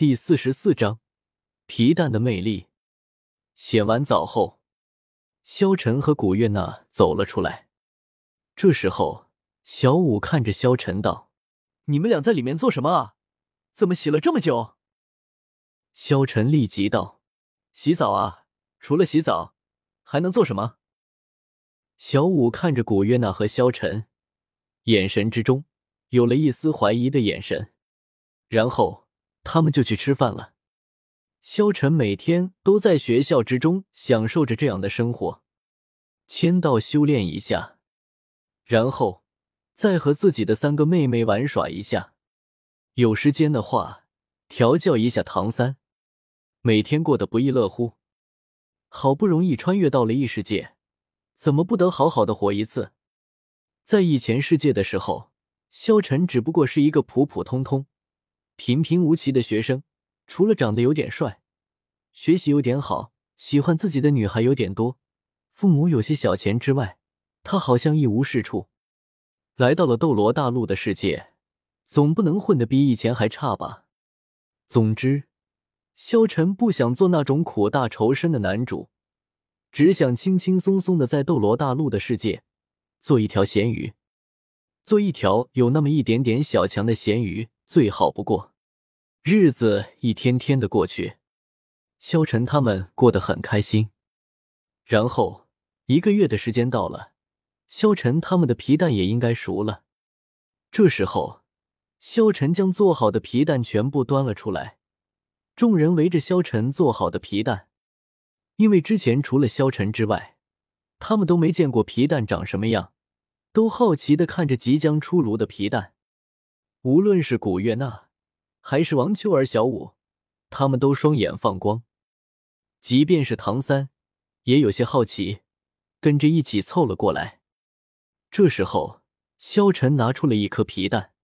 第四十四章皮蛋的魅力。洗完澡后，萧晨和古月娜走了出来。这时候，小五看着萧晨道：“你们俩在里面做什么啊？怎么洗了这么久？”萧晨立即道：“洗澡啊，除了洗澡，还能做什么？”小五看着古月娜和萧晨，眼神之中有了一丝怀疑的眼神，然后。他们就去吃饭了。萧晨每天都在学校之中享受着这样的生活，签到修炼一下，然后再和自己的三个妹妹玩耍一下。有时间的话，调教一下唐三，每天过得不亦乐乎。好不容易穿越到了异世界，怎么不得好好的活一次？在以前世界的时候，萧晨只不过是一个普普通通。平平无奇的学生，除了长得有点帅，学习有点好，喜欢自己的女孩有点多，父母有些小钱之外，他好像一无是处。来到了斗罗大陆的世界，总不能混得比以前还差吧？总之，萧晨不想做那种苦大仇深的男主，只想轻轻松松的在斗罗大陆的世界做一条咸鱼，做一条有那么一点点小强的咸鱼，最好不过。日子一天天的过去，萧晨他们过得很开心。然后一个月的时间到了，萧晨他们的皮蛋也应该熟了。这时候，萧晨将做好的皮蛋全部端了出来，众人围着萧晨做好的皮蛋，因为之前除了萧晨之外，他们都没见过皮蛋长什么样，都好奇的看着即将出炉的皮蛋。无论是古月娜。还是王秋儿、小五，他们都双眼放光。即便是唐三，也有些好奇，跟着一起凑了过来。这时候，萧晨拿出了一颗皮蛋，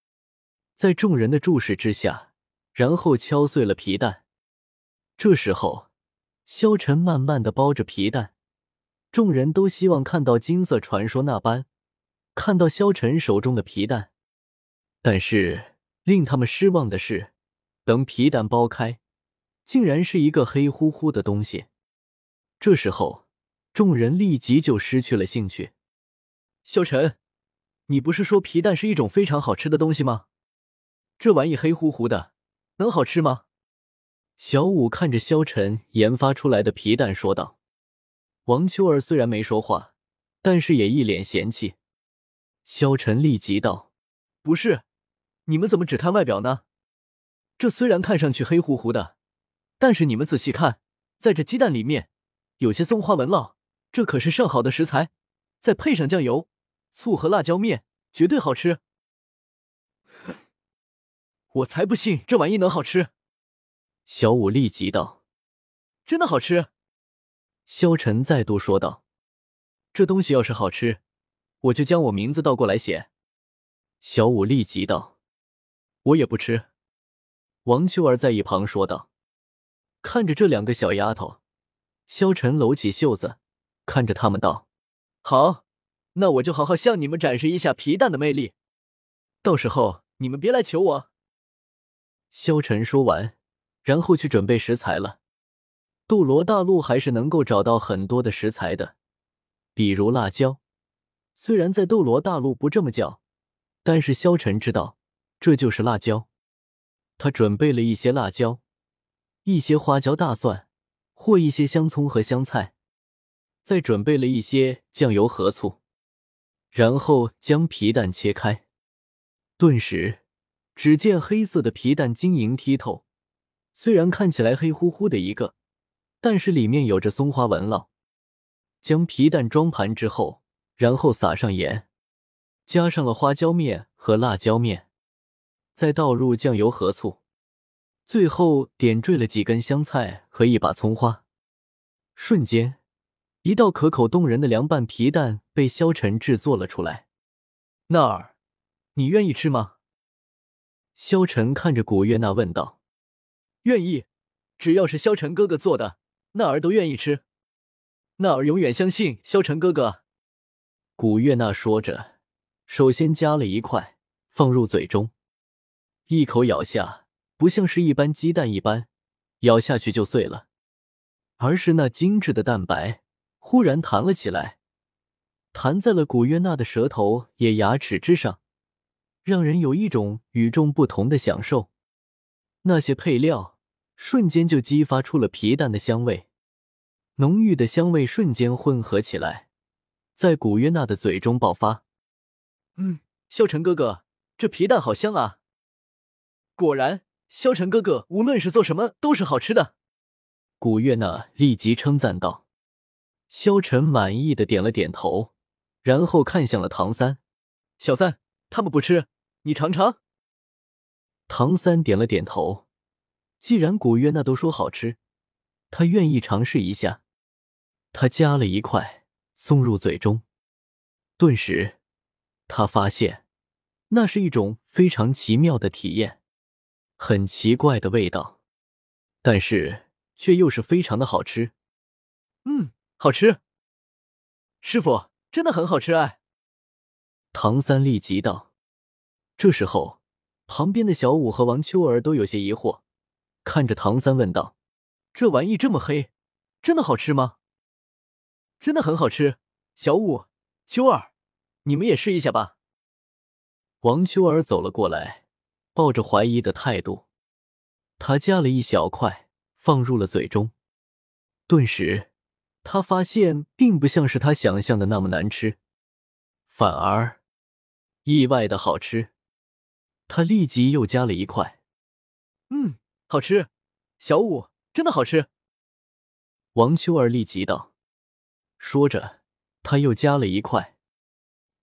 在众人的注视之下，然后敲碎了皮蛋。这时候，萧晨慢慢的剥着皮蛋，众人都希望看到金色传说那般，看到萧晨手中的皮蛋，但是。令他们失望的是，等皮蛋剥开，竟然是一个黑乎乎的东西。这时候，众人立即就失去了兴趣。萧晨，你不是说皮蛋是一种非常好吃的东西吗？这玩意黑乎乎的，能好吃吗？小五看着萧晨研发出来的皮蛋说道。王秋儿虽然没说话，但是也一脸嫌弃。萧晨立即道：“不是。”你们怎么只看外表呢？这虽然看上去黑乎乎的，但是你们仔细看，在这鸡蛋里面有些松花纹了，这可是上好的食材，再配上酱油、醋和辣椒面，绝对好吃。我才不信这玩意能好吃！小五立即道：“真的好吃。”萧晨再度说道：“这东西要是好吃，我就将我名字倒过来写。”小五立即道。我也不吃，王秋儿在一旁说道。看着这两个小丫头，萧晨搂起袖子，看着他们道：“好，那我就好好向你们展示一下皮蛋的魅力。到时候你们别来求我。”萧晨说完，然后去准备食材了。斗罗大陆还是能够找到很多的食材的，比如辣椒。虽然在斗罗大陆不这么叫，但是萧晨知道。这就是辣椒，他准备了一些辣椒，一些花椒、大蒜，或一些香葱和香菜，再准备了一些酱油和醋，然后将皮蛋切开。顿时，只见黑色的皮蛋晶莹剔透，虽然看起来黑乎乎的一个，但是里面有着松花纹了。将皮蛋装盘之后，然后撒上盐，加上了花椒面和辣椒面。再倒入酱油和醋，最后点缀了几根香菜和一把葱花。瞬间，一道可口动人的凉拌皮蛋被萧晨制作了出来。娜儿，你愿意吃吗？萧晨看着古月娜问道。愿意，只要是萧晨哥哥做的，娜儿都愿意吃。娜儿永远相信萧晨哥哥。古月娜说着，首先夹了一块放入嘴中。一口咬下，不像是一般鸡蛋一般咬下去就碎了，而是那精致的蛋白忽然弹了起来，弹在了古月娜的舌头也牙齿之上，让人有一种与众不同的享受。那些配料瞬间就激发出了皮蛋的香味，浓郁的香味瞬间混合起来，在古月娜的嘴中爆发。嗯，萧晨哥哥，这皮蛋好香啊！果然。萧晨哥哥，无论是做什么都是好吃的。古月娜立即称赞道。萧晨满意的点了点头，然后看向了唐三：“小三，他们不吃，你尝尝。”唐三点了点头。既然古月娜都说好吃，他愿意尝试一下。他夹了一块送入嘴中，顿时，他发现那是一种非常奇妙的体验。很奇怪的味道，但是却又是非常的好吃。嗯，好吃。师傅，真的很好吃哎！唐三立即道。这时候，旁边的小五和王秋儿都有些疑惑，看着唐三问道：“这玩意这么黑，真的好吃吗？”“真的很好吃。”小五、秋儿，你们也试一下吧。王秋儿走了过来。抱着怀疑的态度，他夹了一小块放入了嘴中，顿时他发现并不像是他想象的那么难吃，反而意外的好吃。他立即又加了一块，嗯，好吃，小五真的好吃。王秋儿立即道，说着他又加了一块。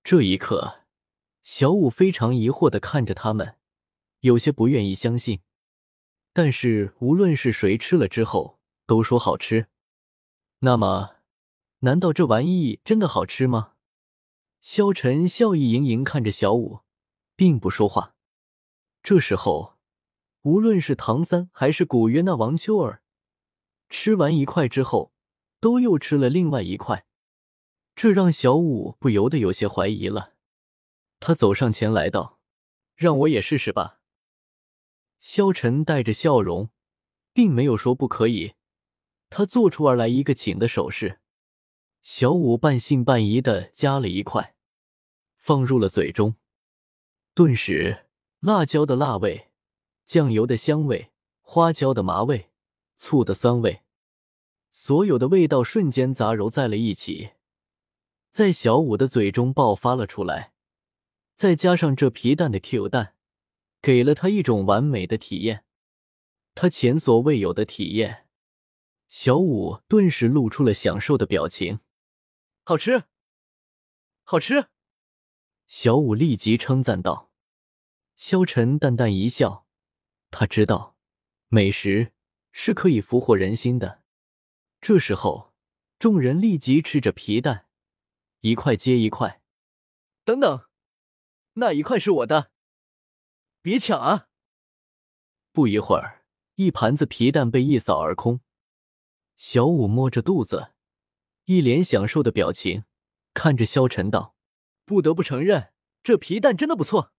这一刻，小五非常疑惑的看着他们。有些不愿意相信，但是无论是谁吃了之后都说好吃。那么，难道这玩意真的好吃吗？萧晨笑意盈盈看着小五，并不说话。这时候，无论是唐三还是古约那王秋儿，吃完一块之后，都又吃了另外一块，这让小五不由得有些怀疑了。他走上前来道：“让我也试试吧。”萧晨带着笑容，并没有说不可以。他做出而来一个请的手势。小五半信半疑的夹了一块，放入了嘴中。顿时，辣椒的辣味、酱油的香味、花椒的麻味、醋的酸味，所有的味道瞬间杂糅在了一起，在小五的嘴中爆发了出来。再加上这皮蛋的 Q 弹。给了他一种完美的体验，他前所未有的体验。小五顿时露出了享受的表情。好吃，好吃！小五立即称赞道。萧晨淡淡一笑，他知道美食是可以俘获人心的。这时候，众人立即吃着皮蛋，一块接一块。等等，那一块是我的。别抢啊！不一会儿，一盘子皮蛋被一扫而空。小五摸着肚子，一脸享受的表情，看着萧晨道：“不得不承认，这皮蛋真的不错。”